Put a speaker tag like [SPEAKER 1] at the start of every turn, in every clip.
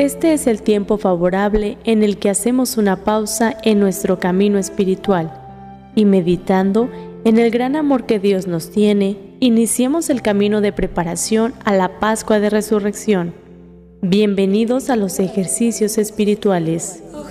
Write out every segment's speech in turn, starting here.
[SPEAKER 1] Este es el tiempo favorable en el que hacemos una pausa en nuestro camino espiritual y meditando en el gran amor que Dios nos tiene, iniciemos el camino de preparación a la Pascua de Resurrección. Bienvenidos a los ejercicios espirituales.
[SPEAKER 2] Oh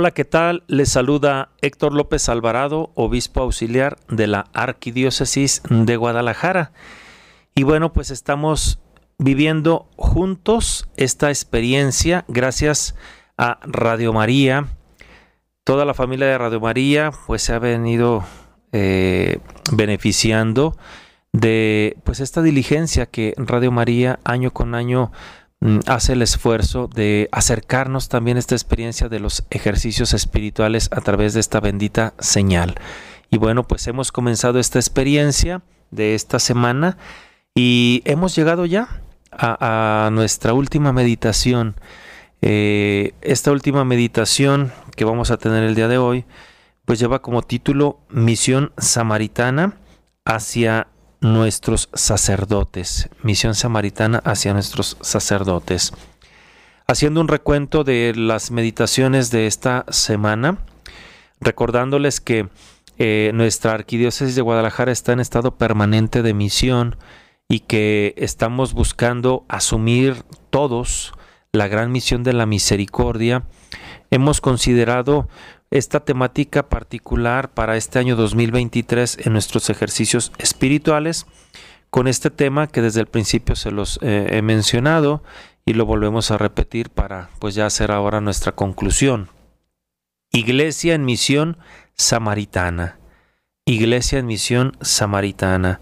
[SPEAKER 3] Hola, ¿qué tal? Les saluda Héctor López Alvarado, obispo auxiliar de la Arquidiócesis de Guadalajara. Y bueno, pues estamos viviendo juntos esta experiencia gracias a Radio María. Toda la familia de Radio María pues se ha venido eh, beneficiando de pues esta diligencia que Radio María año con año hace el esfuerzo de acercarnos también a esta experiencia de los ejercicios espirituales a través de esta bendita señal. Y bueno, pues hemos comenzado esta experiencia de esta semana y hemos llegado ya a, nuestra última meditación. Eh, esta última meditación que vamos a tener el día de hoy, pues lleva como título Misión Samaritana hacia nuestros sacerdotes, misión samaritana hacia nuestros sacerdotes. Haciendo un recuento de las meditaciones de esta semana, recordándoles que eh, nuestra arquidiócesis de Guadalajara está en estado permanente de misión y que estamos buscando asumir todos la gran misión de la misericordia, hemos considerado esta temática particular para este año 2023 en nuestros ejercicios espirituales con este tema que desde el principio se los eh, he mencionado y lo volvemos a repetir para pues ya hacer ahora nuestra conclusión. Iglesia en misión samaritana. Iglesia en misión samaritana.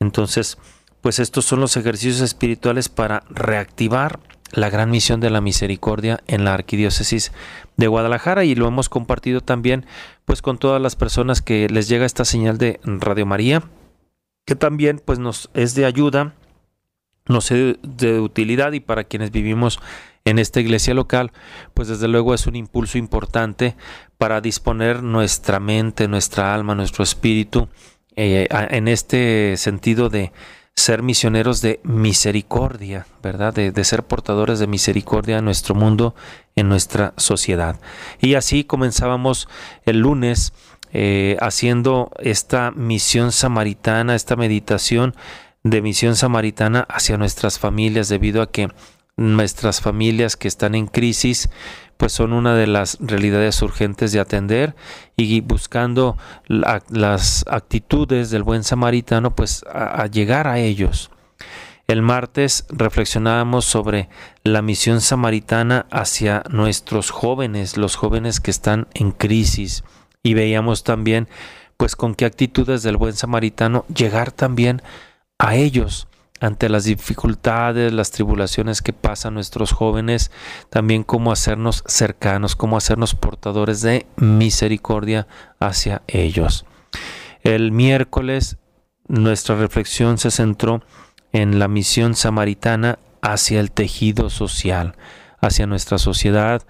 [SPEAKER 3] Entonces, pues estos son los ejercicios espirituales para reactivar la gran misión de la misericordia en la arquidiócesis de Guadalajara y lo hemos compartido también pues con todas las personas que les llega esta señal de Radio María que también pues nos es de ayuda nos es de utilidad y para quienes vivimos en esta iglesia local pues desde luego es un impulso importante para disponer nuestra mente nuestra alma nuestro espíritu eh, en este sentido de ser misioneros de misericordia, ¿verdad? De, ser portadores de misericordia en nuestro mundo, en nuestra sociedad. Y así comenzábamos el lunes eh, haciendo esta misión samaritana, esta meditación de misión samaritana hacia nuestras familias, debido a que nuestras familias que están en crisis, pues son una de las realidades urgentes de atender y buscando las actitudes del buen samaritano, pues a, llegar a ellos. El martes reflexionábamos sobre la misión samaritana hacia nuestros jóvenes, los jóvenes que están en crisis, y veíamos también pues con qué actitudes del buen samaritano llegar también a ellos ante las dificultades, las tribulaciones que pasan nuestros jóvenes, también cómo hacernos cercanos, cómo hacernos portadores de misericordia hacia ellos. El miércoles nuestra reflexión se centró en la misión samaritana hacia el tejido social, hacia nuestra sociedad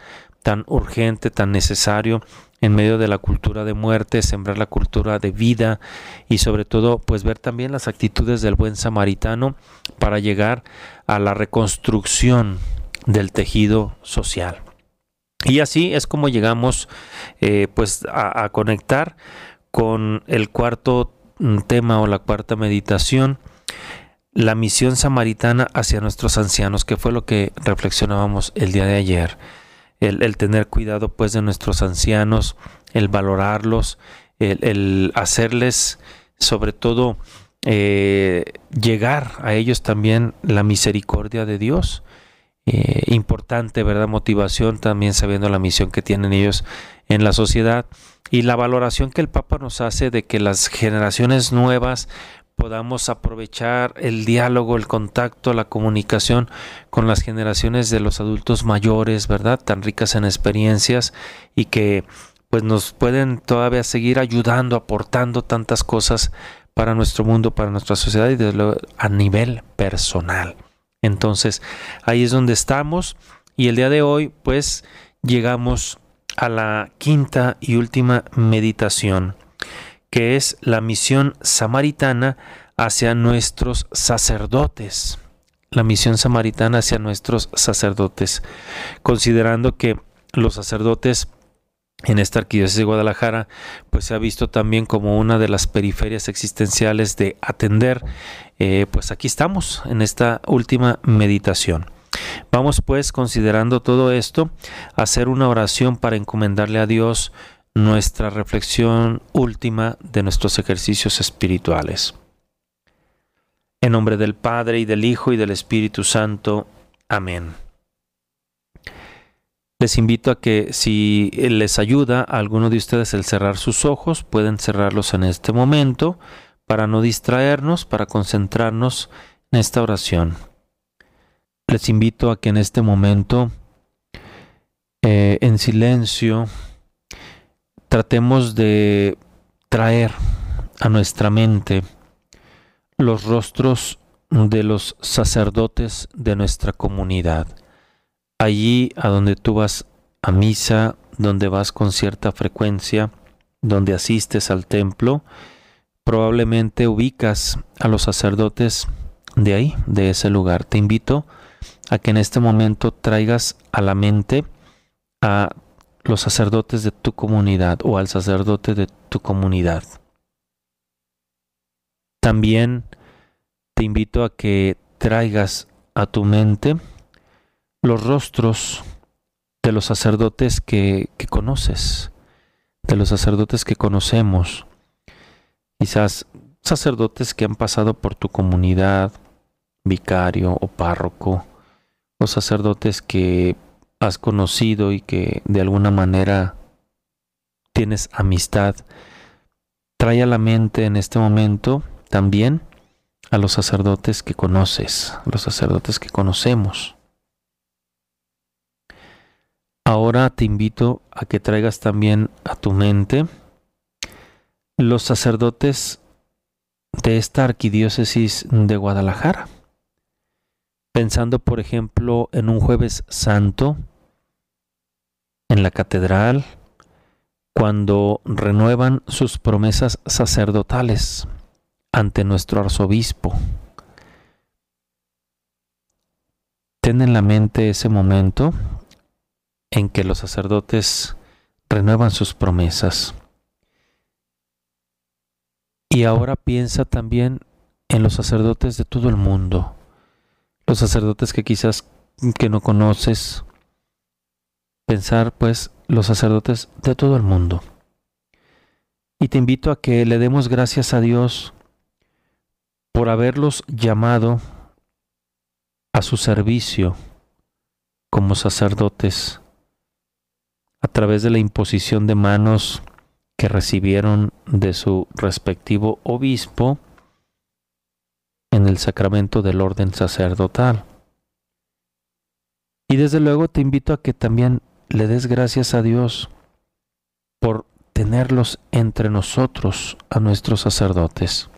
[SPEAKER 3] tan urgente, tan necesario en medio de la cultura de muerte, sembrar la cultura de vida y sobre todo pues ver también las actitudes del buen samaritano para llegar a la reconstrucción del tejido social. Y así es como llegamos eh, pues a, a conectar con el cuarto mm, tema o la cuarta meditación, la misión samaritana hacia nuestros ancianos, que fue lo que reflexionábamos el día de ayer el, tener cuidado pues de nuestros ancianos, el valorarlos, el, hacerles sobre todo eh, llegar a ellos también la misericordia de Dios. Eh, importante, ¿verdad? Motivación también sabiendo la misión que tienen ellos en la sociedad y la valoración que el Papa nos hace de que las generaciones nuevas podamos aprovechar el diálogo, el contacto, la comunicación con las generaciones de los adultos mayores, ¿verdad? Tan ricas en experiencias y que pues nos pueden todavía seguir ayudando, aportando tantas cosas para nuestro mundo, para nuestra sociedad y desde luego a nivel personal. Entonces, ahí es donde estamos y el día de hoy pues llegamos a la quinta y última meditación que es la misión samaritana hacia nuestros sacerdotes. La misión samaritana hacia nuestros sacerdotes, considerando que los sacerdotes en esta arquidiócesis de Guadalajara, pues se ha visto también como una de las periferias existenciales de atender. Eh, pues aquí estamos en esta última meditación. Vamos pues, considerando todo esto, hacer una oración para encomendarle a Dios nuestra reflexión última de nuestros ejercicios espirituales. En nombre del Padre y del Hijo y del Espíritu Santo. Amén. Les invito a que si les ayuda a alguno de ustedes el cerrar sus ojos, pueden cerrarlos en este momento para no distraernos, para concentrarnos en esta oración. Les invito a que en este momento, eh, en silencio, tratemos de traer a nuestra mente los rostros de los sacerdotes de nuestra comunidad. Allí a donde tú vas a misa, donde vas con cierta frecuencia, donde asistes al templo, probablemente ubicas a los sacerdotes de ahí, de ese lugar. Te invito a que en este momento traigas a la mente a los sacerdotes de tu comunidad o al sacerdote de tu comunidad. También te invito a que traigas a tu mente los rostros de los sacerdotes que, conoces, de los sacerdotes que conocemos, quizás sacerdotes que han pasado por tu comunidad, vicario o párroco, o sacerdotes que has conocido y que de alguna manera tienes amistad, trae a la mente en este momento también a los sacerdotes que conoces, los sacerdotes que conocemos. Ahora te invito a que traigas también a tu mente los sacerdotes de esta arquidiócesis de Guadalajara. Pensando, por ejemplo, en un jueves santo, en la catedral cuando renuevan sus promesas sacerdotales ante nuestro arzobispo. Ten en la mente ese momento en que los sacerdotes renuevan sus promesas. Y ahora piensa también en los sacerdotes de todo el mundo, los sacerdotes que quizás que no conoces, pensar pues los sacerdotes de todo el mundo. Y te invito a que le demos gracias a Dios por haberlos llamado a su servicio como sacerdotes a través de la imposición de manos que recibieron de su respectivo obispo en el sacramento del orden sacerdotal. Y desde luego te invito a que también le des gracias a Dios por tenerlos entre nosotros, a nuestros sacerdotes.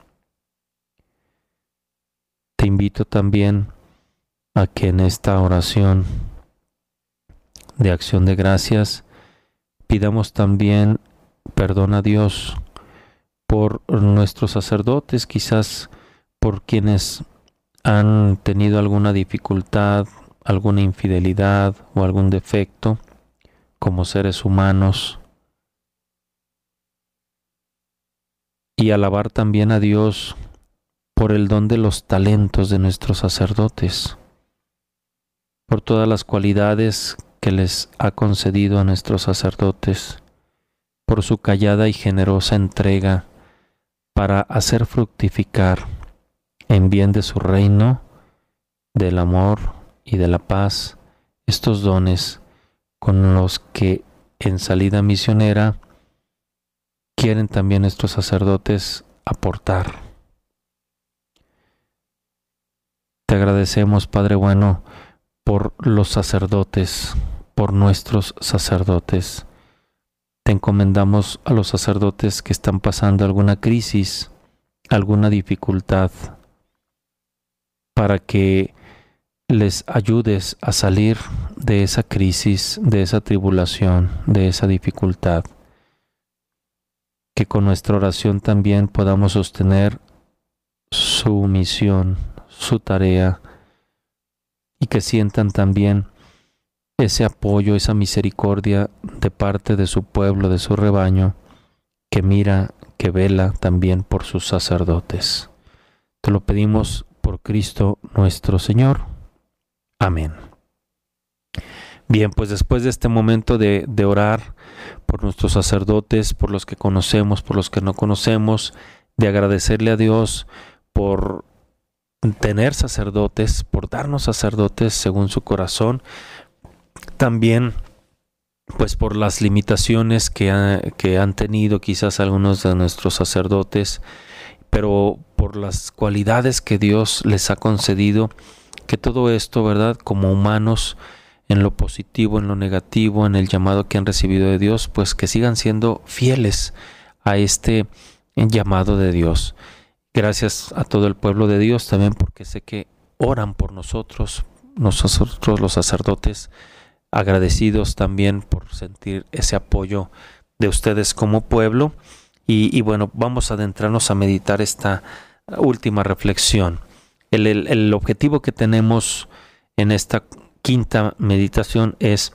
[SPEAKER 3] Te invito también a que en esta oración de acción de gracias pidamos también perdón a Dios por nuestros sacerdotes, quizás por quienes han tenido alguna dificultad, alguna infidelidad o algún defecto como seres humanos y alabar también a Dios por el don de los talentos de nuestros sacerdotes, por todas las cualidades que les ha concedido a nuestros sacerdotes, por su callada y generosa entrega para hacer fructificar en bien de su reino, del amor y de la paz estos dones con los que en salida misionera quieren también estos sacerdotes aportar Te agradecemos, Padre bueno, por los sacerdotes, por nuestros sacerdotes. Te encomendamos a los sacerdotes que están pasando alguna crisis, alguna dificultad, para que les ayudes a salir de esa crisis, de esa tribulación, de esa dificultad. Que con nuestra oración también podamos sostener su misión, su tarea, y que sientan también ese apoyo, esa misericordia de parte de su pueblo, de su rebaño, que mira, que vela también por sus sacerdotes. Te lo pedimos por Cristo nuestro Señor. Amén. Bien, pues después de este momento de, orar por nuestros sacerdotes, por los que conocemos, por los que no conocemos, de agradecerle a Dios por tener sacerdotes, por darnos sacerdotes según su corazón, también pues por las limitaciones que, que han tenido quizás algunos de nuestros sacerdotes, pero por las cualidades que Dios les ha concedido, que todo esto, ¿verdad? Como humanos, en lo positivo, en lo negativo, en el llamado que han recibido de Dios, pues que sigan siendo fieles a este llamado de Dios. Gracias a todo el pueblo de Dios también porque sé que oran por nosotros, nosotros los sacerdotes, agradecidos también por sentir ese apoyo de ustedes como pueblo. Y, bueno, vamos a adentrarnos a meditar esta última reflexión. El, objetivo que tenemos en esta quinta meditación es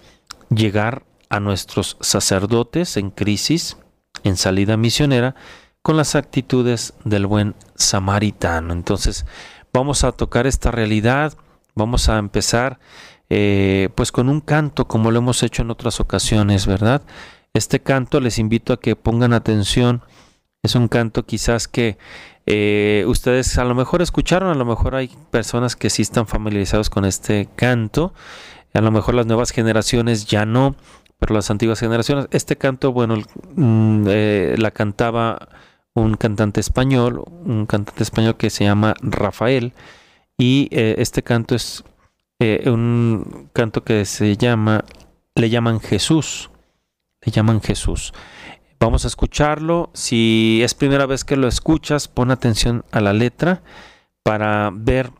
[SPEAKER 3] llegar a nuestros sacerdotes en crisis, en salida misionera, con las actitudes del buen samaritano. Entonces, vamos a tocar esta realidad, vamos a empezar eh, pues con un canto como lo hemos hecho en otras ocasiones, ¿verdad? Este canto les invito a que pongan atención. Es un canto quizás que eh, ustedes a lo mejor escucharon, a lo mejor hay personas que sí están familiarizados con este canto, a lo mejor las nuevas generaciones ya no, pero las antiguas generaciones, este canto, bueno, mm, eh, la cantaba un cantante español, un cantante español que se llama Rafael, y eh, este canto es un canto que se llama, le llaman Jesús, le llaman Jesús. Vamos a escucharlo. Si es primera vez que lo escuchas, pon atención a la letra para ver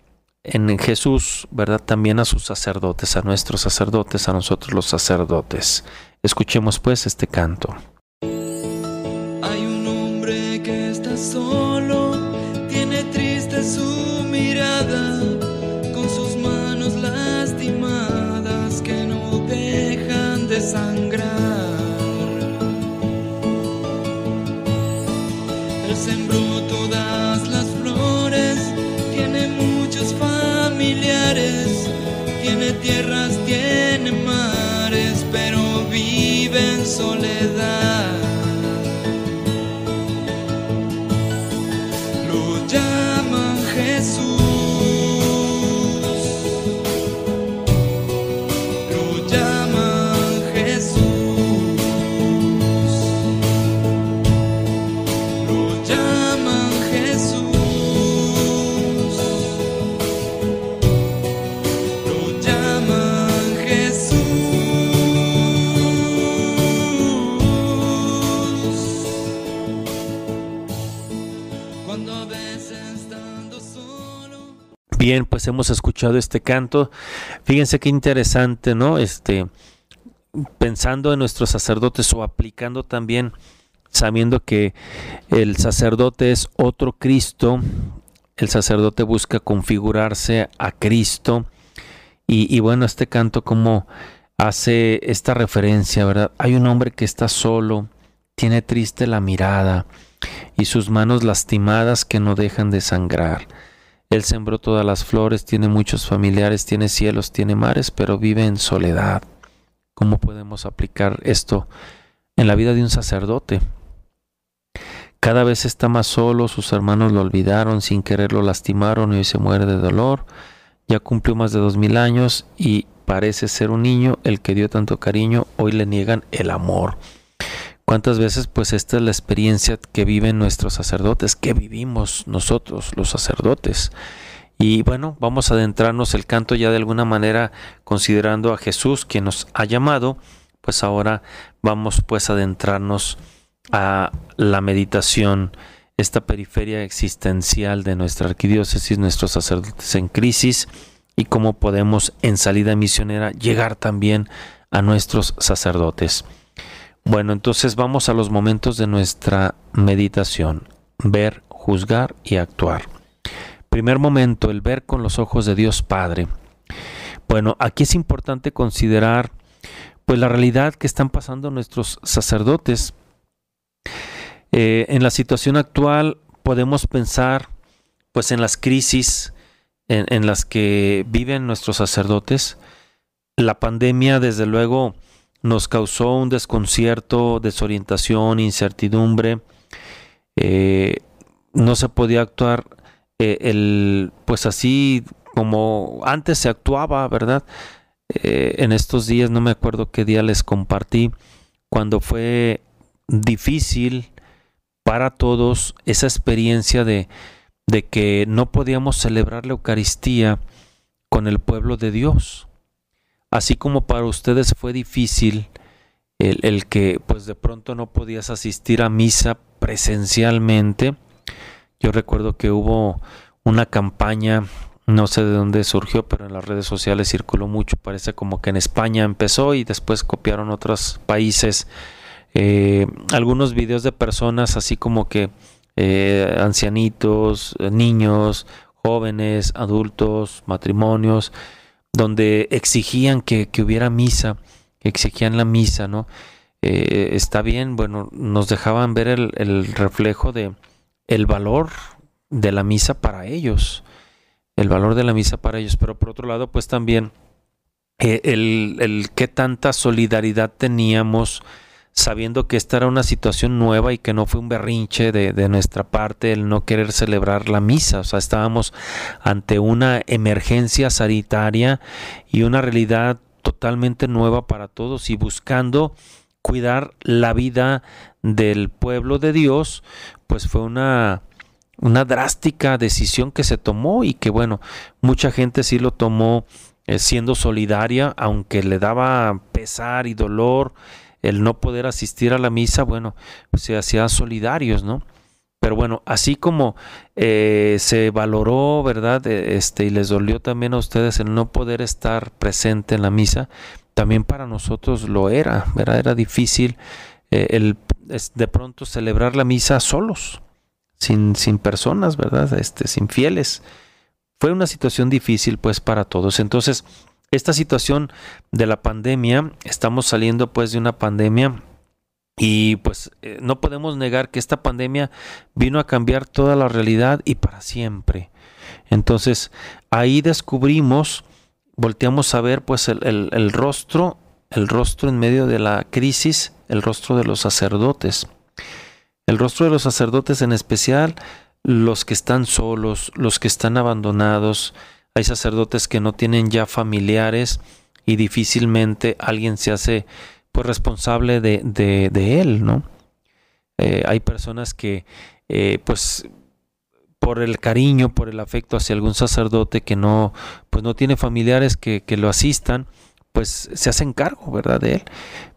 [SPEAKER 3] en Jesús, ¿verdad? También a sus sacerdotes, a nuestros sacerdotes, a nosotros los sacerdotes. Escuchemos pues este canto.
[SPEAKER 4] Hay un hombre que está solo, sembró todas las flores, tiene muchos familiares, tiene tierras, tiene mares, pero vive en soledad.
[SPEAKER 3] Pues hemos escuchado este canto. Fíjense qué interesante, ¿no? Este, pensando en nuestros sacerdotes o aplicando también, sabiendo que el sacerdote es otro Cristo, el sacerdote busca configurarse a Cristo. Y, y bueno, este canto como hace esta referencia, ¿verdad? Hay un hombre que está solo, tiene triste la mirada y sus manos lastimadas que no dejan de sangrar. Él sembró todas las flores, tiene muchos familiares, tiene cielos, tiene mares, pero vive en soledad. ¿Cómo podemos aplicar esto en la vida de un sacerdote? Cada vez está más solo, sus hermanos lo olvidaron, sin querer lo lastimaron y hoy se muere de dolor. Ya cumplió más de dos mil años y parece ser un niño el que dio tanto cariño, hoy le niegan el amor. ¿Cuántas veces pues esta es la experiencia que viven nuestros sacerdotes, que vivimos nosotros los sacerdotes? Y bueno, vamos a adentrarnos el canto ya de alguna manera considerando a Jesús quien nos ha llamado, pues ahora vamos pues a adentrarnos a la meditación, esta periferia existencial de nuestra arquidiócesis, nuestros sacerdotes en crisis y cómo podemos en salida misionera llegar también a nuestros sacerdotes. Bueno, entonces vamos a los momentos de nuestra meditación, ver, juzgar y actuar. Primer momento, el ver con los ojos de Dios Padre. Bueno, aquí es importante considerar pues la realidad que están pasando nuestros sacerdotes. Eh, en la situación actual podemos pensar pues en las crisis en, en, las que viven nuestros sacerdotes. La pandemia desde luego nos causó un desconcierto, desorientación, incertidumbre. Eh, no se podía actuar eh, el, pues así como antes se actuaba, ¿verdad? Eh, en estos días, no me acuerdo qué día les compartí, cuando fue difícil para todos esa experiencia de, de que no podíamos celebrar la Eucaristía con el pueblo de Dios. Así como para ustedes fue difícil el, que pues de pronto no podías asistir a misa presencialmente, yo recuerdo que hubo una campaña, no sé de dónde surgió, pero en las redes sociales circuló mucho. Parece como que en España empezó y después copiaron otros países. Eh, algunos videos de personas así como que eh, ancianitos, niños, jóvenes, adultos, matrimonios, donde exigían que, hubiera misa, exigían la misa, ¿no? Eh, está bien, bueno, nos dejaban ver el, el reflejo de, el valor de la misa para ellos, el valor de la misa para ellos, pero por otro lado, pues también eh, el, el qué tanta solidaridad teníamos sabiendo que esta era una situación nueva y que no fue un berrinche de, de, nuestra parte el no querer celebrar la misa. O sea, estábamos ante una emergencia sanitaria y una realidad totalmente nueva para todos y buscando cuidar la vida del pueblo de Dios, pues fue una, una drástica decisión que se tomó y que bueno, mucha gente sí lo tomó eh, siendo solidaria, aunque le daba pesar y dolor el no poder asistir a la misa, bueno, pues se hacían solidarios, ¿no? Pero bueno, así como eh, se valoró, ¿verdad? E, este, y les dolió también a ustedes el no poder estar presente en la misa, también para nosotros lo era, ¿verdad? Era difícil eh, el de pronto celebrar la misa solos, sin, sin personas, ¿verdad? Este, sin fieles. Fue una situación difícil pues para todos. Entonces, esta situación de la pandemia, estamos saliendo pues de una pandemia y pues eh, no podemos negar que esta pandemia vino a cambiar toda la realidad y para siempre. Entonces, ahí descubrimos volteamos a ver pues el, el, rostro, el rostro en medio de la crisis, el rostro de los sacerdotes. El rostro de los sacerdotes en especial, los que están solos, los que están abandonados. Hay sacerdotes que no tienen ya familiares y difícilmente alguien se hace pues responsable de, de, él, ¿no? Eh, hay personas que eh, pues por el cariño, por el afecto hacia algún sacerdote que no, pues no tiene familiares que, que lo asistan, pues se hacen cargo, ¿verdad? De él.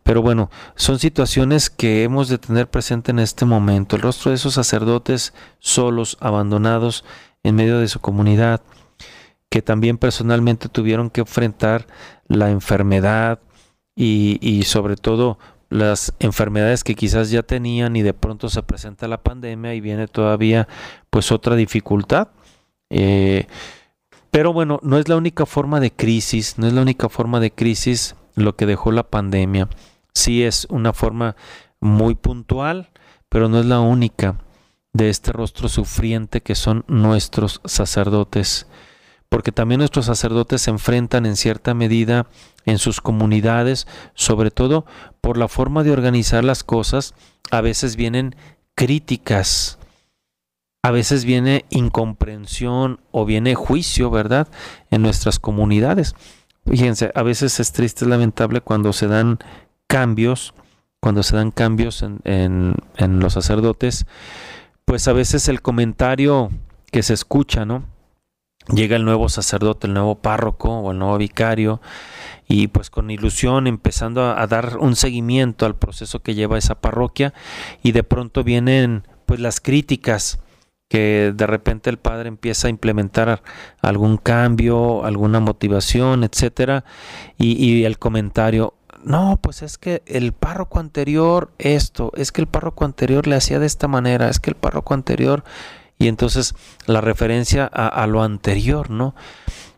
[SPEAKER 3] Pero bueno, son situaciones que hemos de tener presente en este momento. El rostro de esos sacerdotes solos, abandonados en medio de su comunidad, que también personalmente tuvieron que enfrentar la enfermedad y, y sobre todo las enfermedades que quizás ya tenían y de pronto se presenta la pandemia y viene todavía pues otra dificultad. Eh, pero bueno, no es la única forma de crisis, no es la única forma de crisis lo que dejó la pandemia. Sí es una forma muy puntual, pero no es la única de este rostro sufriente que son nuestros sacerdotes porque también nuestros sacerdotes se enfrentan en cierta medida en sus comunidades, sobre todo por la forma de organizar las cosas, a veces vienen críticas, a veces viene incomprensión o viene juicio, ¿verdad? En nuestras comunidades. Fíjense, a veces es triste, es lamentable cuando se dan cambios, cuando se dan cambios en, en, en los sacerdotes, pues a veces el comentario que se escucha, ¿no? Llega el nuevo sacerdote, el nuevo párroco o el nuevo vicario y pues con ilusión empezando a, dar un seguimiento al proceso que lleva esa parroquia y de pronto vienen pues las críticas que de repente el padre empieza a implementar algún cambio, alguna motivación, etcétera, y, y el comentario, no, pues es que el párroco anterior esto, es que el párroco anterior le hacía de esta manera, es que el párroco anterior y entonces la referencia a, lo anterior, ¿no?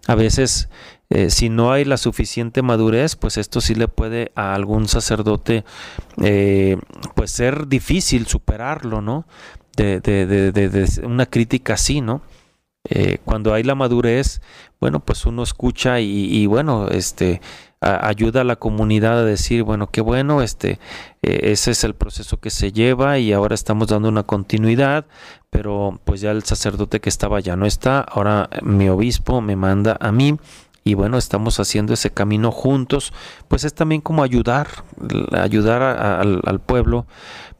[SPEAKER 3] A veces eh, si no hay la suficiente madurez, pues esto sí le puede a algún sacerdote eh, pues ser difícil superarlo, ¿no? De, de, de, de una crítica así, ¿no? Eh, cuando hay la madurez, bueno, pues uno escucha y, y bueno, este ayuda a la comunidad a decir, bueno, qué bueno, este, eh, ese es el proceso que se lleva y ahora estamos dando una continuidad, pero pues ya el sacerdote que estaba ya no está, ahora mi obispo me manda a mí y bueno, estamos haciendo ese camino juntos, pues es también como ayudar, ayudar al, al pueblo,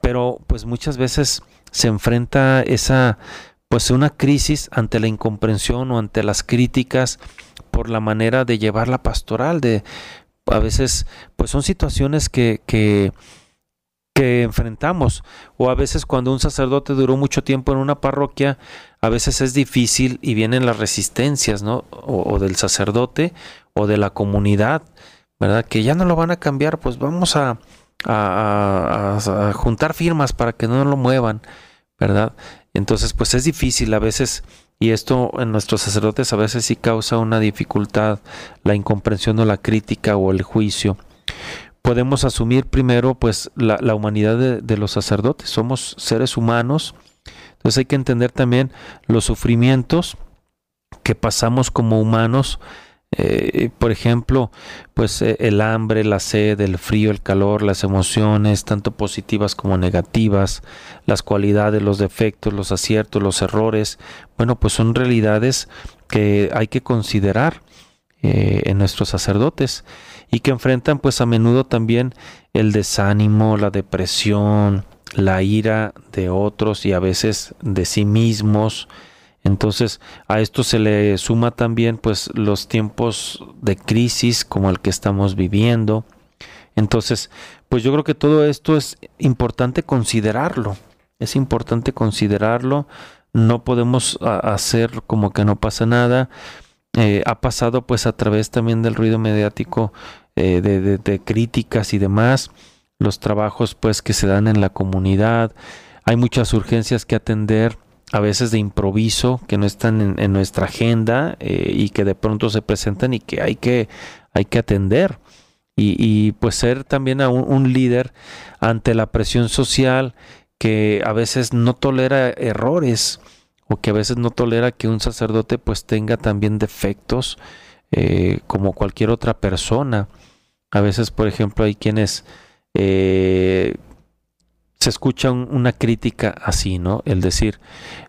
[SPEAKER 3] pero pues muchas veces se enfrenta esa pues una crisis ante la incomprensión o ante las críticas por la manera de llevar la pastoral, de a veces pues son situaciones que, que, enfrentamos o a veces cuando un sacerdote duró mucho tiempo en una parroquia, a veces es difícil y vienen las resistencias, ¿no? O, del sacerdote o de la comunidad, ¿verdad? Que ya no lo van a cambiar, pues vamos a, a juntar firmas para que no lo muevan, ¿verdad? Entonces, pues es difícil a veces, y esto en nuestros sacerdotes a veces sí causa una dificultad, la incomprensión o la crítica o el juicio. Podemos asumir primero, pues, la, humanidad de, de los sacerdotes. Somos seres humanos, entonces hay que entender también los sufrimientos que pasamos como humanos eh, por ejemplo, pues eh, el hambre, la sed, el frío, el calor, las emociones, tanto positivas como negativas, las cualidades, los defectos, los aciertos, los errores, bueno, pues son realidades que hay que considerar eh, en nuestros sacerdotes y que enfrentan pues a menudo también el desánimo, la depresión, la ira de otros y a veces de sí mismos, entonces a esto se le suma también pues los tiempos de crisis como el que estamos viviendo. Entonces, pues yo creo que todo esto es importante considerarlo. Es importante considerarlo. No podemos hacer como que no pasa nada. Eh, ha pasado pues a través también del ruido mediático eh, de, de críticas y demás. Los trabajos pues que se dan en la comunidad. Hay muchas urgencias que atender a veces de improviso que no están en, nuestra agenda eh, y que de pronto se presentan y que hay que, hay que atender. Y, pues ser también un, líder ante la presión social que a veces no tolera errores o que a veces no tolera que un sacerdote pues tenga también defectos eh, como cualquier otra persona. A veces, por ejemplo, hay quienes eh, se escucha una crítica así, ¿no? El decir,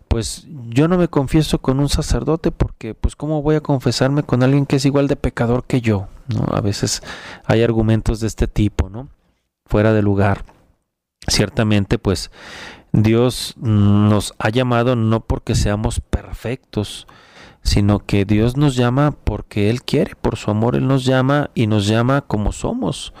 [SPEAKER 3] pues yo no me confieso con un sacerdote porque pues cómo voy a confesarme con alguien que es igual de pecador que yo, ¿no? A veces hay argumentos de este tipo, ¿no? Fuera de lugar. Ciertamente pues Dios nos ha llamado no porque seamos perfectos, sino que Dios nos llama porque Él quiere, por su amor Él nos llama y nos llama como somos.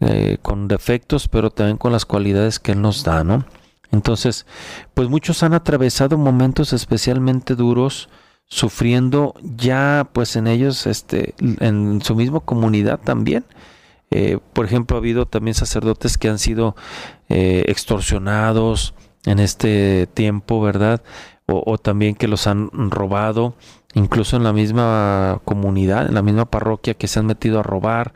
[SPEAKER 3] Eh, con defectos, pero también con las cualidades que Él nos da, ¿no? Entonces, pues muchos han atravesado momentos especialmente duros, sufriendo ya, pues en ellos, este, en su misma comunidad también. Eh, por ejemplo, ha habido también sacerdotes que han sido eh, extorsionados en este tiempo, ¿verdad? O, o, también que los han robado, incluso en la misma comunidad, en la misma parroquia, que se han metido a robar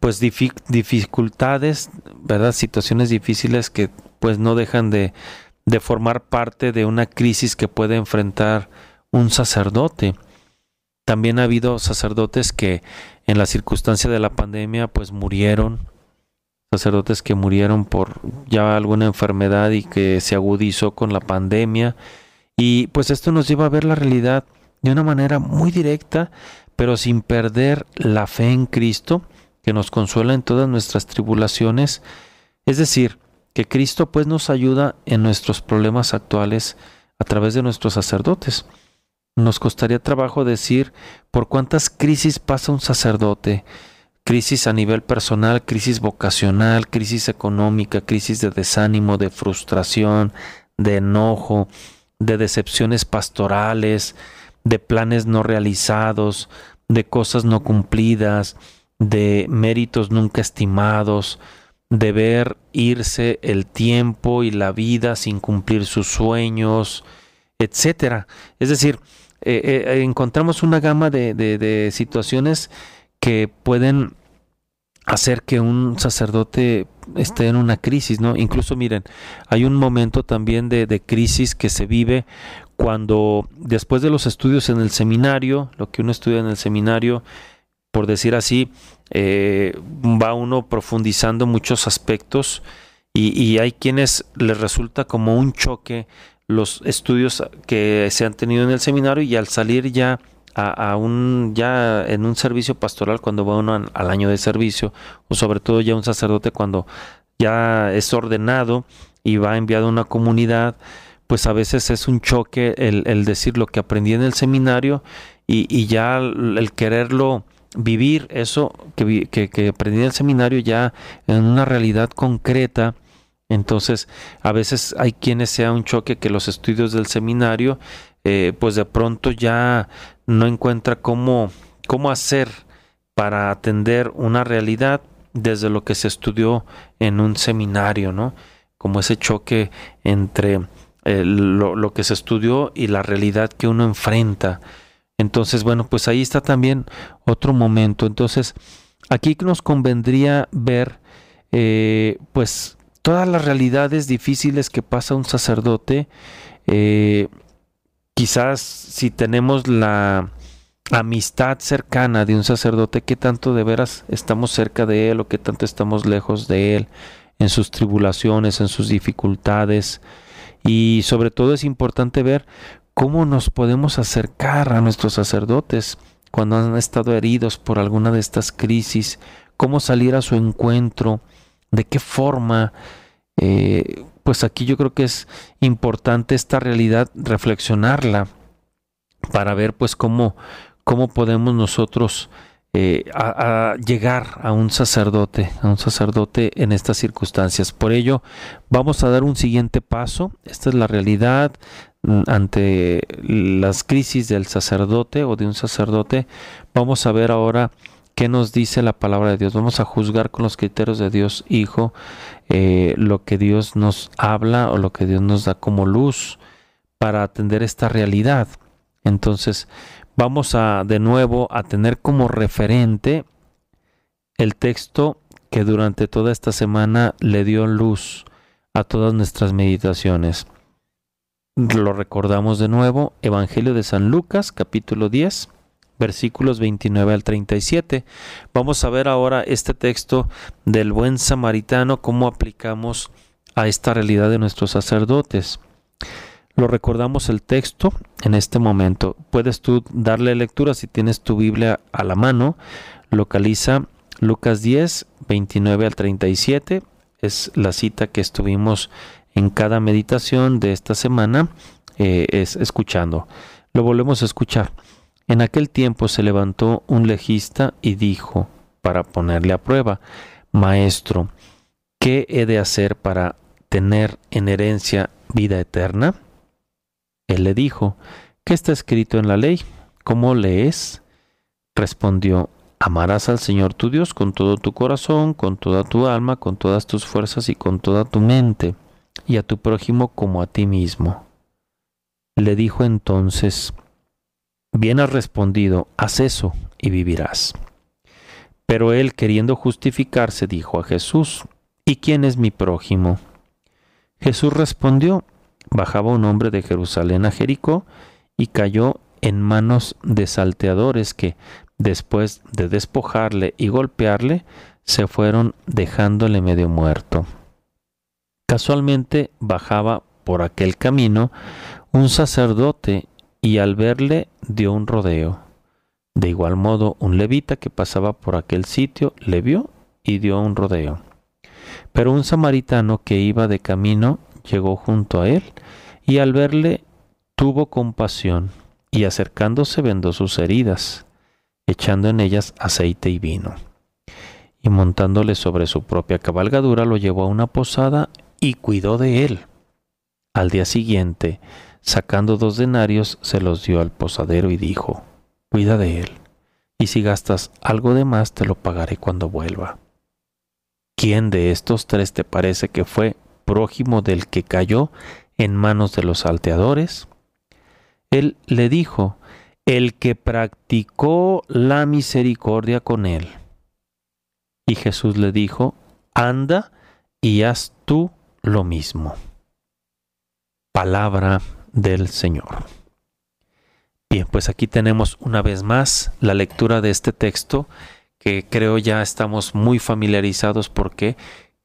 [SPEAKER 3] pues dificultades, ¿verdad? Situaciones difíciles que pues no dejan de, de formar parte de una crisis que puede enfrentar un sacerdote. También ha habido sacerdotes que en la circunstancia de la pandemia pues murieron, sacerdotes que murieron por ya alguna enfermedad y que se agudizó con la pandemia. Y pues esto nos lleva a ver la realidad de una manera muy directa, pero sin perder la fe en Cristo que nos consuela en todas nuestras tribulaciones, es decir, que Cristo pues nos ayuda en nuestros problemas actuales a través de nuestros sacerdotes. nos costaría trabajo decir por cuántas crisis pasa un sacerdote. Crisis a nivel personal, crisis vocacional, crisis económica, crisis de desánimo, de frustración, de enojo, de decepciones pastorales, de planes no realizados, de cosas no cumplidas, de méritos nunca estimados, de ver irse el tiempo y la vida sin cumplir sus sueños, etcétera. Es decir, eh, eh, encontramos una gama de, de, situaciones que pueden hacer que un sacerdote esté en una crisis, ¿no? Incluso miren, hay un momento también de, de, crisis que se vive cuando después de los estudios en el seminario, lo que uno estudia en el seminario, por decir así, eh, va uno profundizando muchos aspectos y, hay quienes les resulta como un choque los estudios que se han tenido en el seminario y al salir ya a, un ya en un servicio pastoral cuando va uno al año de servicio o sobre todo ya un sacerdote cuando ya es ordenado y va enviado a una comunidad pues a veces es un choque el, decir lo que aprendí en el seminario y, y ya el quererlo vivir eso que, que, aprendí en el seminario ya en una realidad concreta. Entonces, a veces hay quienes sea un choque que los estudios del seminario, eh, pues de pronto ya no encuentra cómo, cómo hacer para atender una realidad desde lo que se estudió en un seminario, ¿no? Como ese choque entre eh, lo, lo, que se estudió y la realidad que uno enfrenta. Entonces, bueno, pues ahí está también otro momento. Entonces, aquí nos convendría ver, eh, pues, todas las realidades difíciles que pasa un sacerdote. Eh, quizás si tenemos la amistad cercana de un sacerdote, qué tanto de veras estamos cerca de él o qué tanto estamos lejos de él en sus tribulaciones, en sus dificultades. Y sobre todo es importante ver cómo nos podemos acercar a nuestros sacerdotes cuando han estado heridos por alguna de estas crisis, cómo salir a su encuentro, de qué forma. Eh, pues aquí yo creo que es importante esta realidad reflexionarla para ver pues cómo, cómo podemos nosotros eh, a, llegar a un sacerdote, a un sacerdote en estas circunstancias. Por ello, vamos a dar un siguiente paso. Esta es la realidad Mm, ante las crisis del sacerdote o de un sacerdote, vamos a ver ahora qué nos dice la palabra de Dios. Vamos a juzgar con los criterios de Dios Hijo eh, lo que Dios nos habla o lo que Dios nos da como luz para atender esta realidad. Entonces, vamos a de nuevo a tener como referente el texto que durante toda esta semana le dio luz a todas nuestras meditaciones. Lo recordamos de nuevo, Evangelio de San Lucas, capítulo 10, versículos 29 al 37. Vamos a ver ahora este texto del buen samaritano, cómo aplicamos a esta realidad de nuestros sacerdotes. Lo recordamos el texto en este momento. Puedes tú darle lectura si tienes tu Biblia a la mano. Localiza Lucas 10, 29 al 37. Es la cita que estuvimos en cada meditación de esta semana eh, es escuchando. Lo volvemos a escuchar. En aquel tiempo se levantó un legista y dijo, para ponerle a prueba, Maestro, ¿qué he de hacer para tener en herencia vida eterna? Él le dijo, ¿qué está escrito en la ley? ¿Cómo lees? Respondió, amarás al Señor tu Dios con todo tu corazón, con toda tu alma, con todas tus fuerzas y con toda tu mente y a tu prójimo como a ti mismo. Le dijo entonces, bien has respondido, haz eso y vivirás. Pero él, queriendo justificarse, dijo a Jesús, ¿y quién es mi prójimo? Jesús respondió, bajaba un hombre de Jerusalén a Jericó y cayó en manos de salteadores que, después de despojarle y golpearle, se fueron dejándole medio muerto. Casualmente bajaba por aquel camino un sacerdote y al verle dio un rodeo. De igual modo, un levita que pasaba por aquel sitio le vio y dio un rodeo. Pero un samaritano que iba de camino llegó junto a él y al verle tuvo compasión y acercándose vendó sus heridas, echando en ellas aceite y vino. Y montándole sobre su propia cabalgadura lo llevó a una posada y cuidó de él. Al día siguiente, sacando dos denarios, se los dio al posadero y dijo, Cuida de él, y si gastas algo de más te lo pagaré cuando vuelva. ¿Quién de estos tres te parece que fue prójimo del que cayó en manos de los salteadores? Él le dijo, el que practicó la misericordia con él. Y Jesús le dijo, anda y haz tú lo mismo. Palabra del Señor. Bien, pues aquí tenemos una vez más la lectura de este texto que creo ya estamos muy familiarizados porque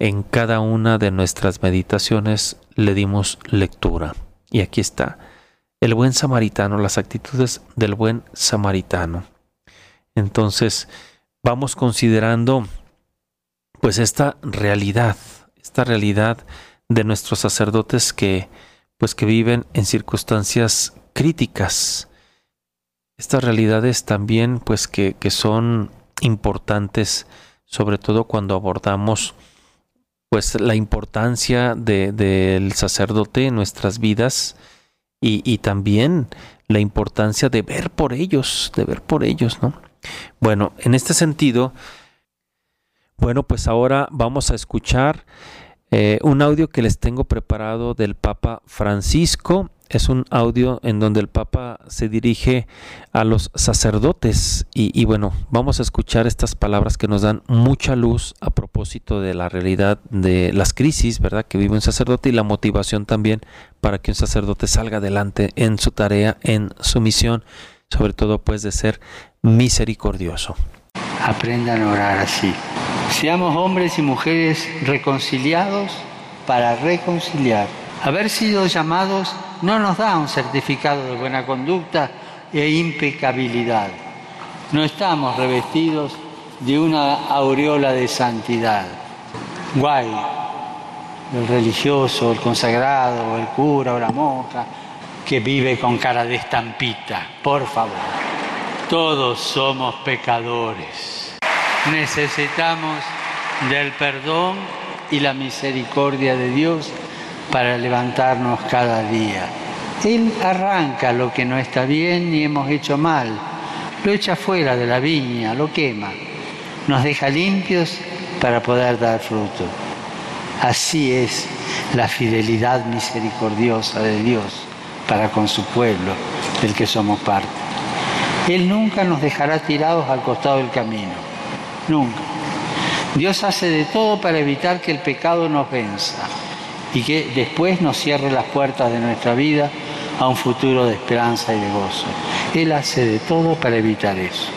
[SPEAKER 3] en cada una de nuestras meditaciones le dimos lectura. Y aquí está, el buen samaritano, las actitudes del buen samaritano. Entonces, vamos considerando pues esta realidad, esta realidad de nuestros sacerdotes que pues que viven en circunstancias críticas. Estas realidades también pues que, que son importantes, sobre todo cuando abordamos pues la importancia del sacerdote en nuestras vidas y, también la importancia de ver por ellos, de ver por ellos, ¿no? Bueno, en este sentido, bueno, pues ahora vamos a escuchar eh, un audio que les tengo preparado del Papa Francisco es un audio en donde el Papa se dirige a los sacerdotes y, bueno, vamos a escuchar estas palabras que nos dan mucha luz a propósito de la realidad de las crisis, ¿verdad? Que vive un sacerdote y la motivación también para que un sacerdote salga adelante en su tarea, en su misión, sobre todo pues de ser misericordioso.
[SPEAKER 5] Aprendan a orar así. Seamos hombres y mujeres reconciliados para reconciliar. Haber sido llamados no nos da un certificado de buena conducta e impecabilidad. No estamos revestidos de una aureola de santidad. Guay, el religioso, el consagrado, el cura o la monja que vive con cara de estampita. Por favor, todos somos pecadores. Necesitamos del perdón y la misericordia de Dios para levantarnos cada día. Él arranca lo que no está bien y hemos hecho mal, lo echa fuera de la viña, lo quema, nos deja limpios para poder dar fruto. Así es la fidelidad misericordiosa de Dios para con su pueblo, del que somos parte. Él nunca nos dejará tirados al costado del camino, nunca. Dios hace de todo para evitar que el pecado nos venza y que después nos cierre las puertas de nuestra vida a un futuro de esperanza y de gozo. Él hace de todo para evitar eso.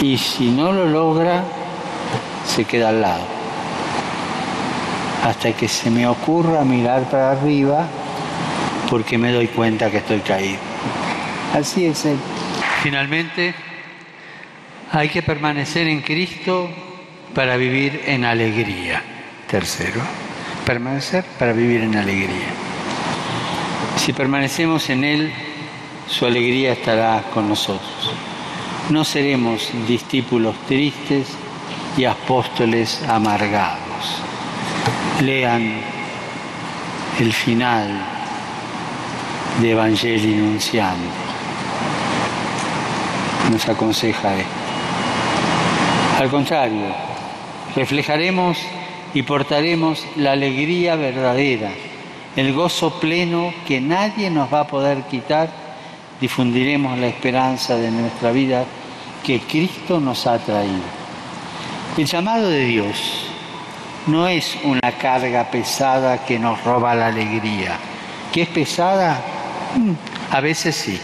[SPEAKER 5] Y si no lo logra, se queda al lado. Hasta que se me ocurra mirar para arriba porque me doy cuenta que estoy caído. Así es Él. Finalmente, hay que permanecer en Cristo para vivir en alegría. Tercero permanecer para vivir en alegría. Si permanecemos en Él, su alegría estará con nosotros. No seremos discípulos tristes y apóstoles amargados. Lean el final de Evangelio Nunciante. Nos aconseja esto. Al contrario, reflejaremos y portaremos la alegría verdadera, el gozo pleno que nadie nos va a poder quitar, difundiremos la esperanza de nuestra vida que Cristo nos ha traído. El llamado de Dios no es una carga pesada que nos roba la alegría. ¿Que es pesada? Mm, a veces sí,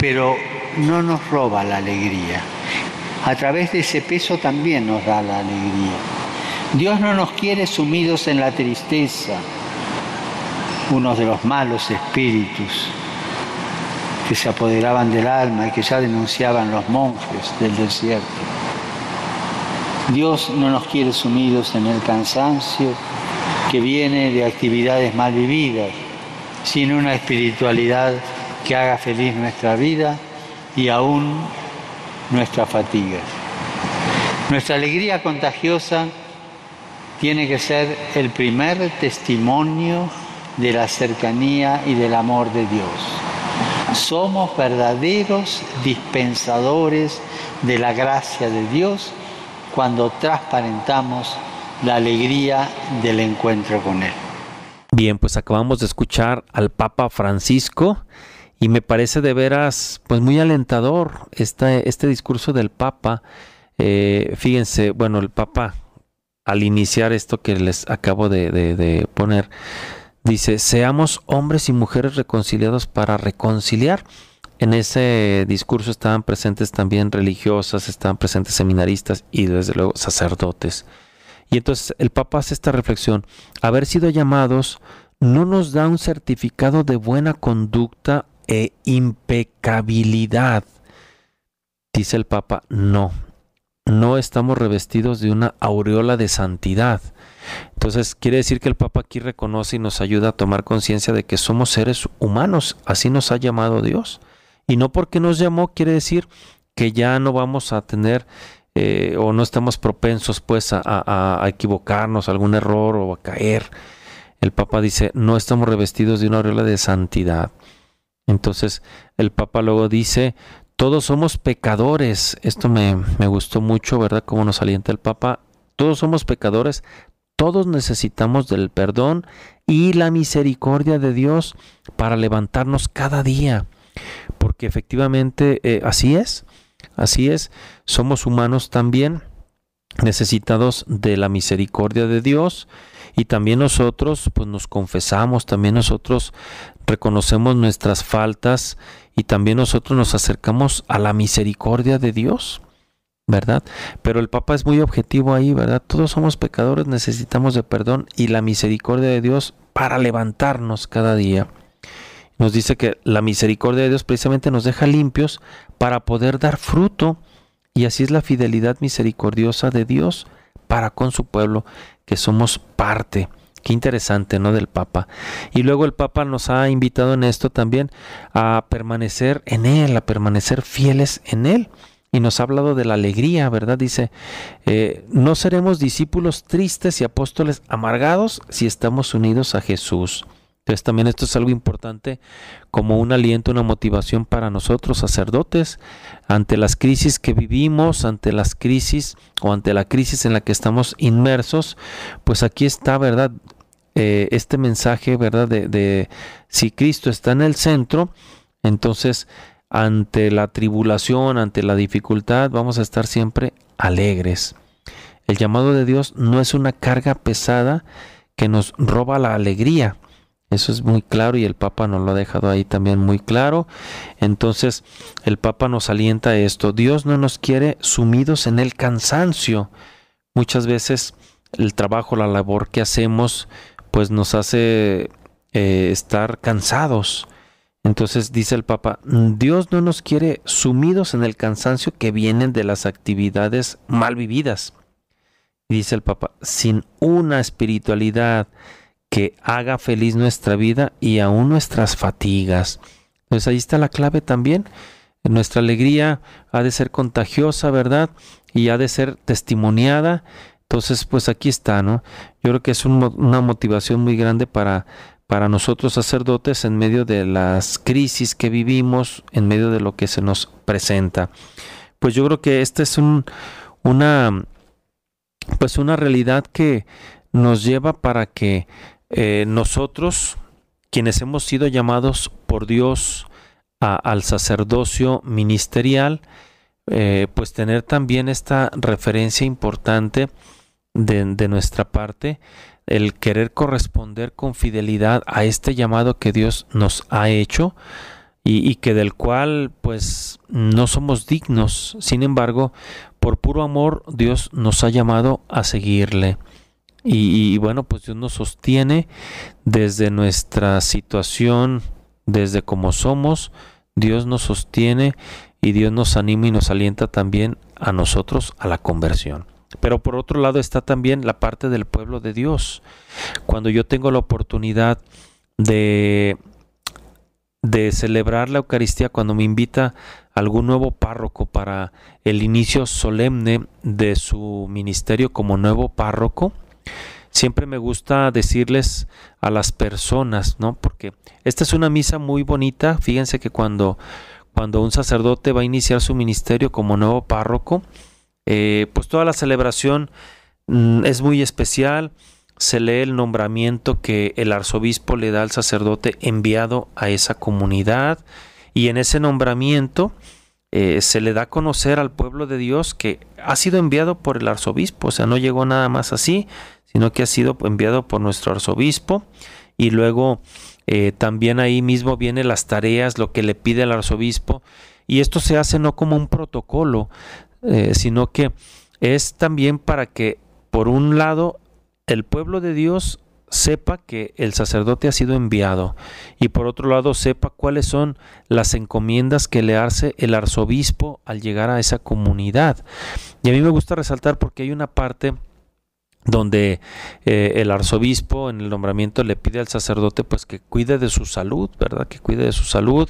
[SPEAKER 5] pero no nos roba la alegría. A través de ese peso también nos da la alegría. Dios no nos quiere sumidos en la tristeza, uno de los malos espíritus que se apoderaban del alma y que ya denunciaban los monjes del desierto. Dios no nos quiere sumidos en el cansancio que viene de actividades mal vividas, sino una espiritualidad que haga feliz nuestra vida y aún nuestras fatigas. Nuestra alegría contagiosa tiene que ser el primer testimonio de la cercanía y del amor de Dios. Somos verdaderos dispensadores de la gracia de Dios cuando transparentamos la alegría del encuentro con Él.
[SPEAKER 3] Bien, pues acabamos de escuchar al Papa Francisco y me parece de veras pues muy alentador este, este discurso del Papa. Eh, fíjense, bueno, el Papa al iniciar esto que les acabo de, poner, dice, seamos hombres y mujeres reconciliados para reconciliar. En ese discurso estaban presentes también religiosas, estaban presentes seminaristas y desde luego sacerdotes. Y entonces el Papa hace esta reflexión, haber sido llamados no nos da un certificado de buena conducta e impecabilidad. Dice el Papa, no, no estamos revestidos de una aureola de santidad. Entonces quiere decir que el Papa aquí reconoce y nos ayuda a tomar conciencia de que somos seres humanos, así nos ha llamado Dios. Y no porque nos llamó quiere decir que ya no vamos a tener eh, o no estamos propensos pues a, a, equivocarnos, algún error o a caer. El Papa dice, no estamos revestidos de una aureola de santidad. Entonces el Papa luego dice, todos somos pecadores. Esto me, me gustó mucho, ¿verdad? Como nos alienta el Papa. Todos somos pecadores, todos necesitamos del perdón y la misericordia de Dios para levantarnos cada día porque efectivamente eh, así es, así es, somos humanos también necesitados de la misericordia de Dios y también nosotros pues nos confesamos, también nosotros reconocemos nuestras faltas y también nosotros nos acercamos a la misericordia de Dios. ¿verdad? Pero el Papa es muy objetivo ahí, ¿verdad? Todos somos pecadores, necesitamos de perdón y la misericordia de Dios para levantarnos cada día nos dice que la misericordia de Dios precisamente nos deja limpios para poder dar fruto. Y así es la fidelidad misericordiosa de Dios para con su pueblo, que somos parte. Qué interesante, ¿no? Del Papa. Y luego el Papa nos ha invitado en esto también a permanecer en Él, a permanecer fieles en Él. Y nos ha hablado de la alegría, ¿verdad? Dice, eh, no seremos discípulos tristes y apóstoles amargados si estamos unidos a Jesús. Entonces también esto es algo importante como un aliento, una motivación para nosotros, sacerdotes, ante las crisis que vivimos, ante las crisis o ante la crisis en la que estamos inmersos, pues aquí está, ¿verdad? Eh, este mensaje, ¿verdad? De, de si Cristo está en el centro, entonces ante la tribulación, ante la dificultad, vamos a estar siempre alegres. El llamado de Dios no es una carga pesada que nos roba la alegría, eso es muy claro y el Papa nos lo ha dejado ahí también muy claro. Entonces el Papa nos alienta a esto. Dios no nos quiere sumidos en el cansancio. Muchas veces el trabajo, la labor que hacemos, pues nos hace eh, estar cansados. Entonces dice el Papa, Dios no nos quiere sumidos en el cansancio que vienen de las actividades mal vividas. dice el Papa, sin una espiritualidad que haga feliz nuestra vida y aún nuestras fatigas. Entonces ahí está la clave también. Nuestra alegría ha de ser contagiosa, ¿verdad? Y ha de ser testimoniada. Entonces, pues aquí está, ¿no? Yo creo que es una motivación muy grande para, para nosotros sacerdotes en medio de las crisis que vivimos, en medio de lo que se nos presenta. Pues yo creo que esta es un, una, pues una realidad que nos lleva para que eh, nosotros, quienes hemos sido llamados por Dios al sacerdocio ministerial, eh, pues tener también esta referencia importante de, nuestra parte, el querer corresponder con fidelidad a este llamado que Dios nos ha hecho y, y, que del cual pues no somos dignos. Sin embargo, por puro amor Dios nos ha llamado a seguirle. Y, bueno, pues Dios nos sostiene desde nuestra situación, desde como somos, Dios nos sostiene y Dios nos anima y nos alienta también a nosotros a la conversión. Pero por otro lado está también la parte del pueblo de Dios. Cuando yo tengo la oportunidad de de celebrar la Eucaristía cuando me invita algún nuevo párroco para el inicio solemne de su ministerio como nuevo párroco, siempre me gusta decirles a las personas, ¿no? Porque esta es una misa muy bonita. Fíjense que cuando, cuando un sacerdote va a iniciar su ministerio como nuevo párroco, eh, pues toda la celebración mm, es muy especial se lee el nombramiento que el arzobispo le da al sacerdote enviado a esa comunidad y en ese nombramiento eh, se le da a conocer al pueblo de Dios que ha sido enviado por el arzobispo, o sea, no llegó nada más así, sino que ha sido enviado por nuestro arzobispo y luego eh, también ahí mismo vienen las tareas, lo que le pide el arzobispo y esto se hace no como un protocolo, eh, sino que es también para que por un lado el pueblo de Dios sepa que el sacerdote ha sido enviado y por otro lado sepa cuáles son las encomiendas que le hace el arzobispo al llegar a esa comunidad. Y a mí me gusta resaltar porque hay una parte donde eh, el arzobispo en el nombramiento le pide al sacerdote pues que cuide de su salud, ¿verdad? Que cuide de su salud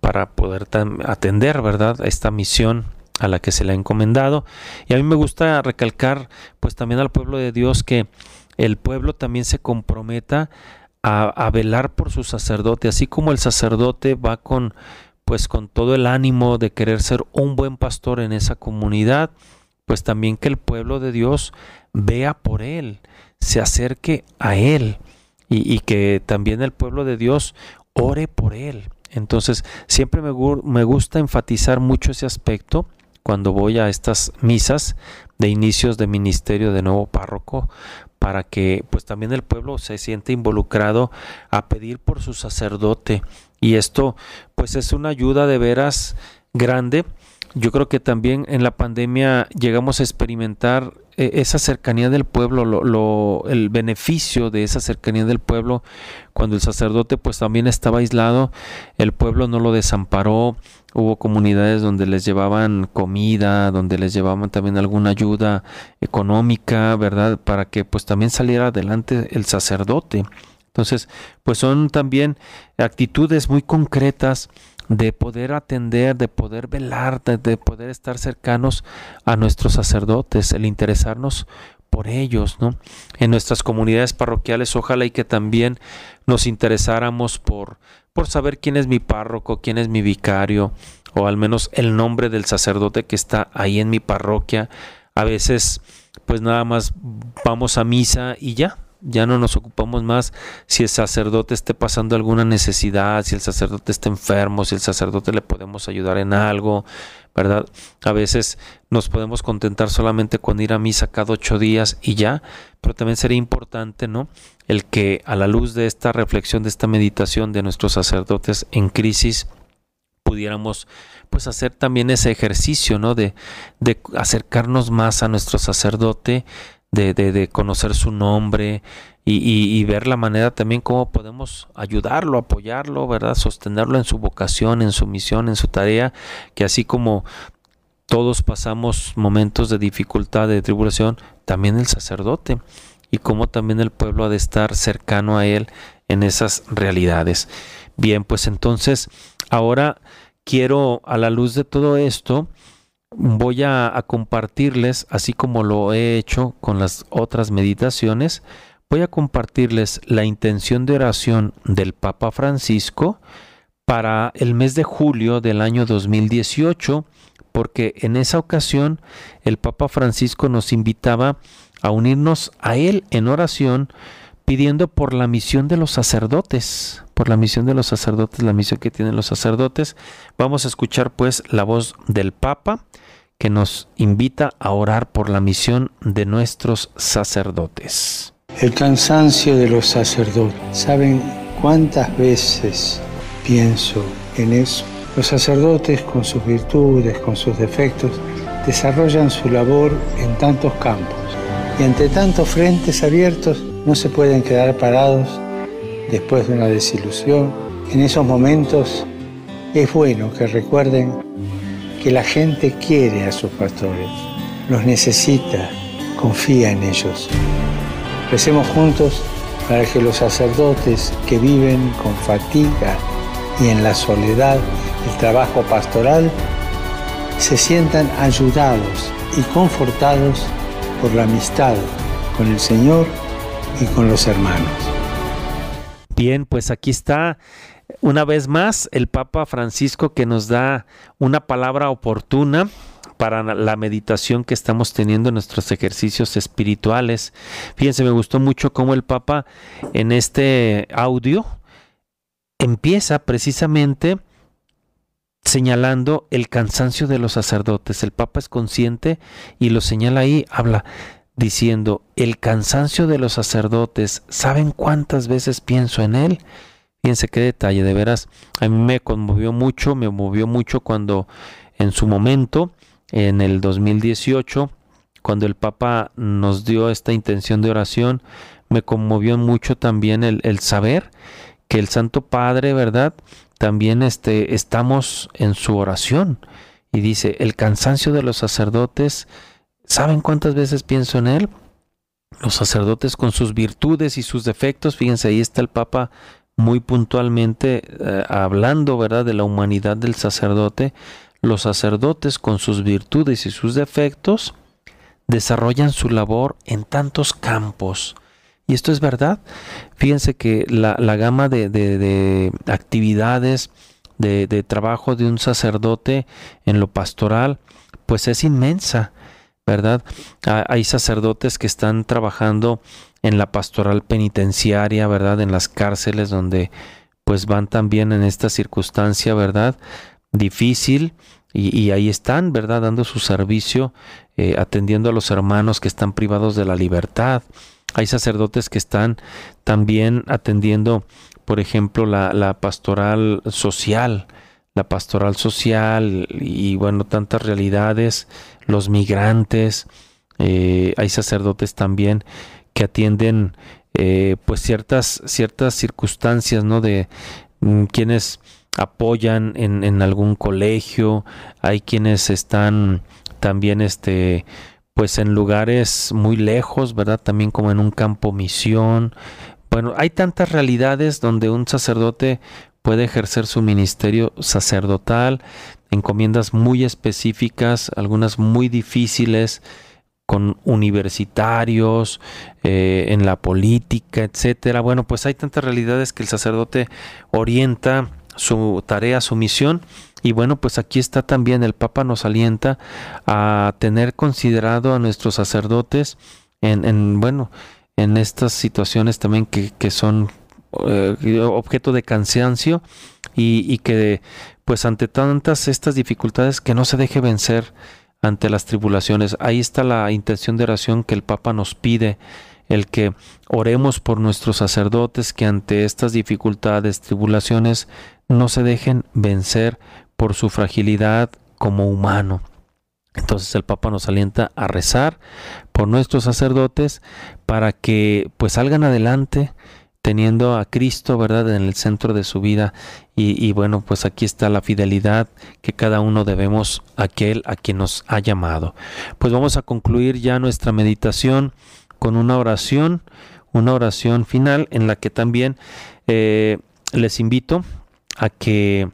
[SPEAKER 3] para poder atender, ¿verdad? Esta misión a la que se le ha encomendado. Y a mí me gusta recalcar pues también al pueblo de Dios que el pueblo también se comprometa a, velar por su sacerdote, así como el sacerdote va con pues con todo el ánimo de querer ser un buen pastor en esa comunidad, pues también que el pueblo de Dios vea por él, se acerque a él y, que también el pueblo de Dios ore por él. Entonces, siempre me, me gusta enfatizar mucho ese aspecto cuando voy a estas misas de inicios de ministerio de nuevo párroco para que pues también el pueblo se siente involucrado a pedir por su sacerdote y esto pues es una ayuda de veras grande yo creo que también en la pandemia llegamos a experimentar eh, esa cercanía del pueblo, lo, el beneficio de esa cercanía del pueblo, cuando el sacerdote pues también estaba aislado, el pueblo no lo desamparó, hubo comunidades donde les llevaban comida, donde les llevaban también alguna ayuda económica, ¿verdad? Para que pues también saliera adelante el sacerdote. Entonces, pues son también actitudes muy concretas de poder atender, de poder velar, de, poder estar cercanos a nuestros sacerdotes, el interesarnos por ellos, ¿no? En nuestras comunidades parroquiales, ojalá y que también nos interesáramos por, por saber quién es mi párroco, quién es mi vicario, o al menos el nombre del sacerdote que está ahí en mi parroquia. A veces, pues nada más vamos a misa y ya, ya no nos ocupamos más si el sacerdote esté pasando alguna necesidad, si el sacerdote está enfermo, si el sacerdote le podemos ayudar en algo, ¿verdad? A veces nos podemos contentar solamente con ir a misa cada ocho días y ya, pero también sería importante, ¿no? El que a la luz de esta reflexión, de esta meditación de nuestros sacerdotes en crisis, pudiéramos pues hacer también ese ejercicio, ¿no? De, de acercarnos más a nuestro sacerdote, de, de, conocer su nombre y, ver la manera también cómo podemos ayudarlo, apoyarlo, ¿verdad? Sostenerlo en su vocación, en su misión, en su tarea, que así como todos pasamos momentos de dificultad, de tribulación, también el sacerdote y cómo también el pueblo ha de estar cercano a él en esas realidades. Bien, pues entonces ahora quiero a la luz de todo esto, voy a, compartirles, así como lo he hecho con las otras meditaciones, voy a compartirles la intención de oración del Papa Francisco para el mes de julio del año 2018, porque en esa ocasión el Papa Francisco nos invitaba a unirnos a él en oración pidiendo por la misión de los sacerdotes, por la misión de los sacerdotes, la misión que tienen los sacerdotes. Vamos a escuchar pues la voz del Papa que nos invita a orar por la misión de nuestros sacerdotes.
[SPEAKER 5] El cansancio de los sacerdotes. ¿Saben cuántas veces pienso en eso? Los sacerdotes con sus virtudes, con sus defectos, desarrollan su labor en tantos campos y ante tantos frentes abiertos no se pueden quedar parados después de una desilusión. En esos momentos es bueno que recuerden que la gente quiere a sus pastores, los necesita, confía en ellos. Recemos juntos para que los sacerdotes que viven con fatiga y en la soledad el trabajo pastoral, se sientan ayudados y confortados por la amistad con el Señor y con los hermanos.
[SPEAKER 3] Bien, pues aquí está una vez más el Papa Francisco que nos da una palabra oportuna para la meditación que estamos teniendo en nuestros ejercicios espirituales. Fíjense, me gustó mucho cómo el Papa en este audio empieza precisamente señalando el cansancio de los sacerdotes. El Papa es consciente y lo señala ahí, habla diciendo, el cansancio de los sacerdotes, ¿saben cuántas veces pienso en él? Fíjense qué detalle, de veras, a mí me conmovió mucho, me movió mucho cuando en su momento, en el 2018, cuando el Papa nos dio esta intención de oración, me conmovió mucho también el, el saber que el Santo Padre, ¿verdad? También este, estamos en su oración. Y dice, el cansancio de los sacerdotes, ¿saben cuántas veces pienso en él? Los sacerdotes con sus virtudes y sus defectos, fíjense, ahí está el Papa muy puntualmente eh, hablando, ¿verdad?, de la humanidad del sacerdote. Los sacerdotes con sus virtudes y sus defectos desarrollan su labor en tantos campos y esto es verdad. Fíjense que la, gama de, actividades, de, trabajo de un sacerdote en lo pastoral, pues es inmensa, ¿verdad? Hay sacerdotes que están trabajando en la pastoral penitenciaria, ¿verdad? En las cárceles donde pues van también en esta circunstancia, ¿verdad? Difícil. Y, ahí están, ¿verdad? Dando su servicio, eh, atendiendo a los hermanos que están privados de la libertad. Hay sacerdotes que están también atendiendo, por ejemplo, la, pastoral social, la pastoral social y bueno, tantas realidades, los migrantes, eh, hay sacerdotes también que atienden eh, pues ciertas, ciertas circunstancias, ¿no? De mm, quienes apoyan en, en, algún colegio, hay quienes están también este pues en lugares muy lejos, ¿verdad? También como en un campo misión. Bueno, hay tantas realidades donde un sacerdote puede ejercer su ministerio sacerdotal, encomiendas muy específicas, algunas muy difíciles, con universitarios, eh, en la política, etcétera. Bueno, pues hay tantas realidades que el sacerdote orienta su tarea, su misión. Y bueno, pues aquí está también el Papa nos alienta a tener considerado a nuestros sacerdotes en, bueno, en estas situaciones también que, que son eh, objeto de cansancio y, y, que pues ante tantas estas dificultades que no se deje vencer ante las tribulaciones. Ahí está la intención de oración que el Papa nos pide el que oremos por nuestros sacerdotes que ante estas dificultades, tribulaciones, no se dejen vencer por su fragilidad como humano. Entonces el Papa nos alienta a rezar por nuestros sacerdotes para que pues salgan adelante teniendo a Cristo, ¿verdad?, en el centro de su vida. Y, bueno, pues aquí está la fidelidad que cada uno debemos a aquel a quien nos ha llamado. Pues vamos a concluir ya nuestra meditación con una oración, una oración final en la que también eh, les invito a que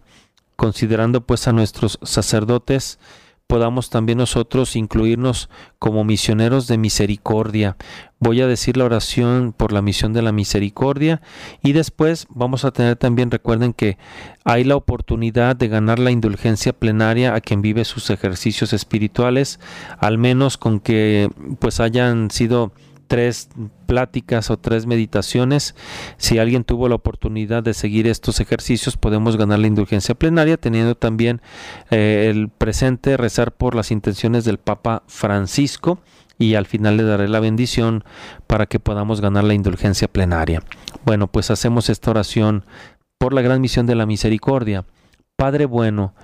[SPEAKER 3] considerando pues a nuestros sacerdotes, podamos también nosotros incluirnos como misioneros de misericordia. Voy a decir la oración por la misión de la misericordia y después vamos a tener también, recuerden que hay la oportunidad de ganar la indulgencia plenaria a quien vive sus ejercicios espirituales, al menos con que pues hayan sido tres pláticas o tres meditaciones. Si alguien tuvo la oportunidad de seguir estos ejercicios, podemos ganar la indulgencia plenaria, teniendo también eh, el presente rezar por las intenciones del Papa Francisco y al final le daré la bendición para que podamos ganar la indulgencia plenaria. Bueno, pues hacemos esta oración por la gran misión de la misericordia. Padre bueno,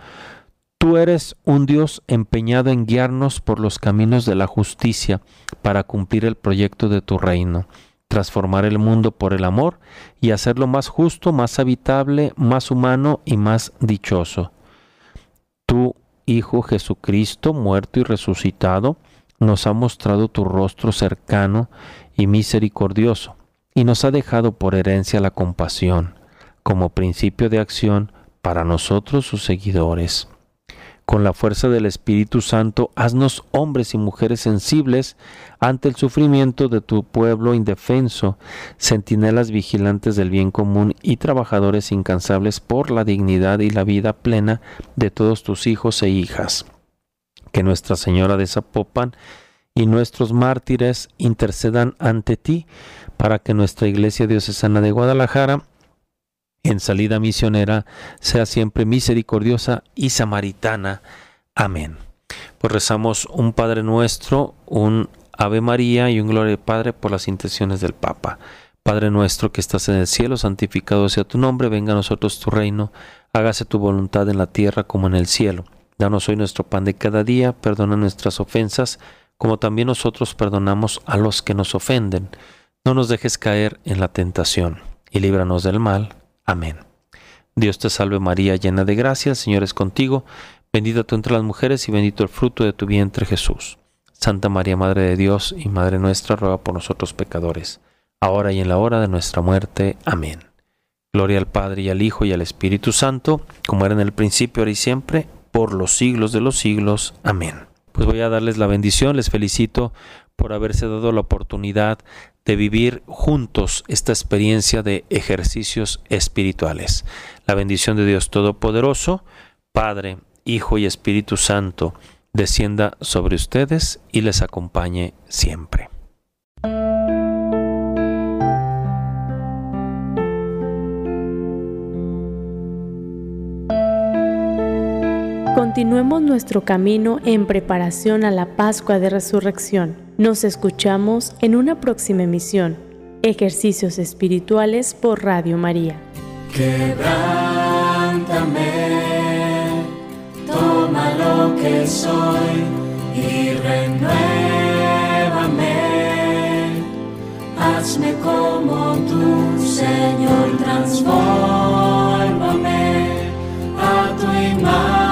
[SPEAKER 3] Tú eres un Dios empeñado en guiarnos por los caminos de la justicia para cumplir el proyecto de tu reino, transformar el mundo por el amor y hacerlo más justo, más habitable, más humano y más dichoso. Tu Hijo Jesucristo, muerto y resucitado, nos ha mostrado tu rostro cercano y misericordioso, y nos ha dejado por herencia la compasión, como principio de acción para nosotros sus seguidores. Con la fuerza del Espíritu Santo, haznos hombres y mujeres sensibles ante el sufrimiento de tu pueblo indefenso, centinelas vigilantes del bien común y trabajadores incansables por la dignidad y la vida plena de todos tus hijos e hijas. Que Nuestra Señora de Zapopan y nuestros mártires intercedan ante ti para que nuestra Iglesia Diocesana de Guadalajara en salida misionera sea siempre misericordiosa y samaritana. Amén. Pues rezamos un Padre nuestro, un Ave María y un Gloria Padre por las intenciones del Papa. Padre nuestro que estás en el cielo, santificado sea tu nombre, venga a nosotros tu reino, hágase tu voluntad en la tierra como en el cielo. Danos hoy nuestro pan de cada día, perdona nuestras ofensas, como también nosotros perdonamos a los que nos ofenden. No nos dejes caer en la tentación, y líbranos del mal. Amén. Dios te salve María, llena de gracia, el Señor es contigo, bendita tú entre las mujeres y bendito el fruto de tu vientre Jesús. Santa María, Madre de Dios y Madre nuestra, ruega por nosotros pecadores, ahora y en la hora de nuestra muerte. Amén. Gloria al Padre y al Hijo y al Espíritu Santo, como era en el principio, ahora y siempre, por los siglos de los siglos. Amén. Pues voy a darles la bendición, les felicito por haberse dado la oportunidad de vivir juntos esta experiencia de ejercicios espirituales. La bendición de Dios Todopoderoso, Padre, Hijo y Espíritu Santo, descienda sobre ustedes y les acompañe siempre.
[SPEAKER 1] Continuemos nuestro camino en preparación a la Pascua de Resurrección. Nos escuchamos en una próxima emisión. Ejercicios espirituales por Radio María.
[SPEAKER 2] Quebrántame, toma lo que soy y renuévame. Hazme como tu Señor, transfórmame a tu imagen.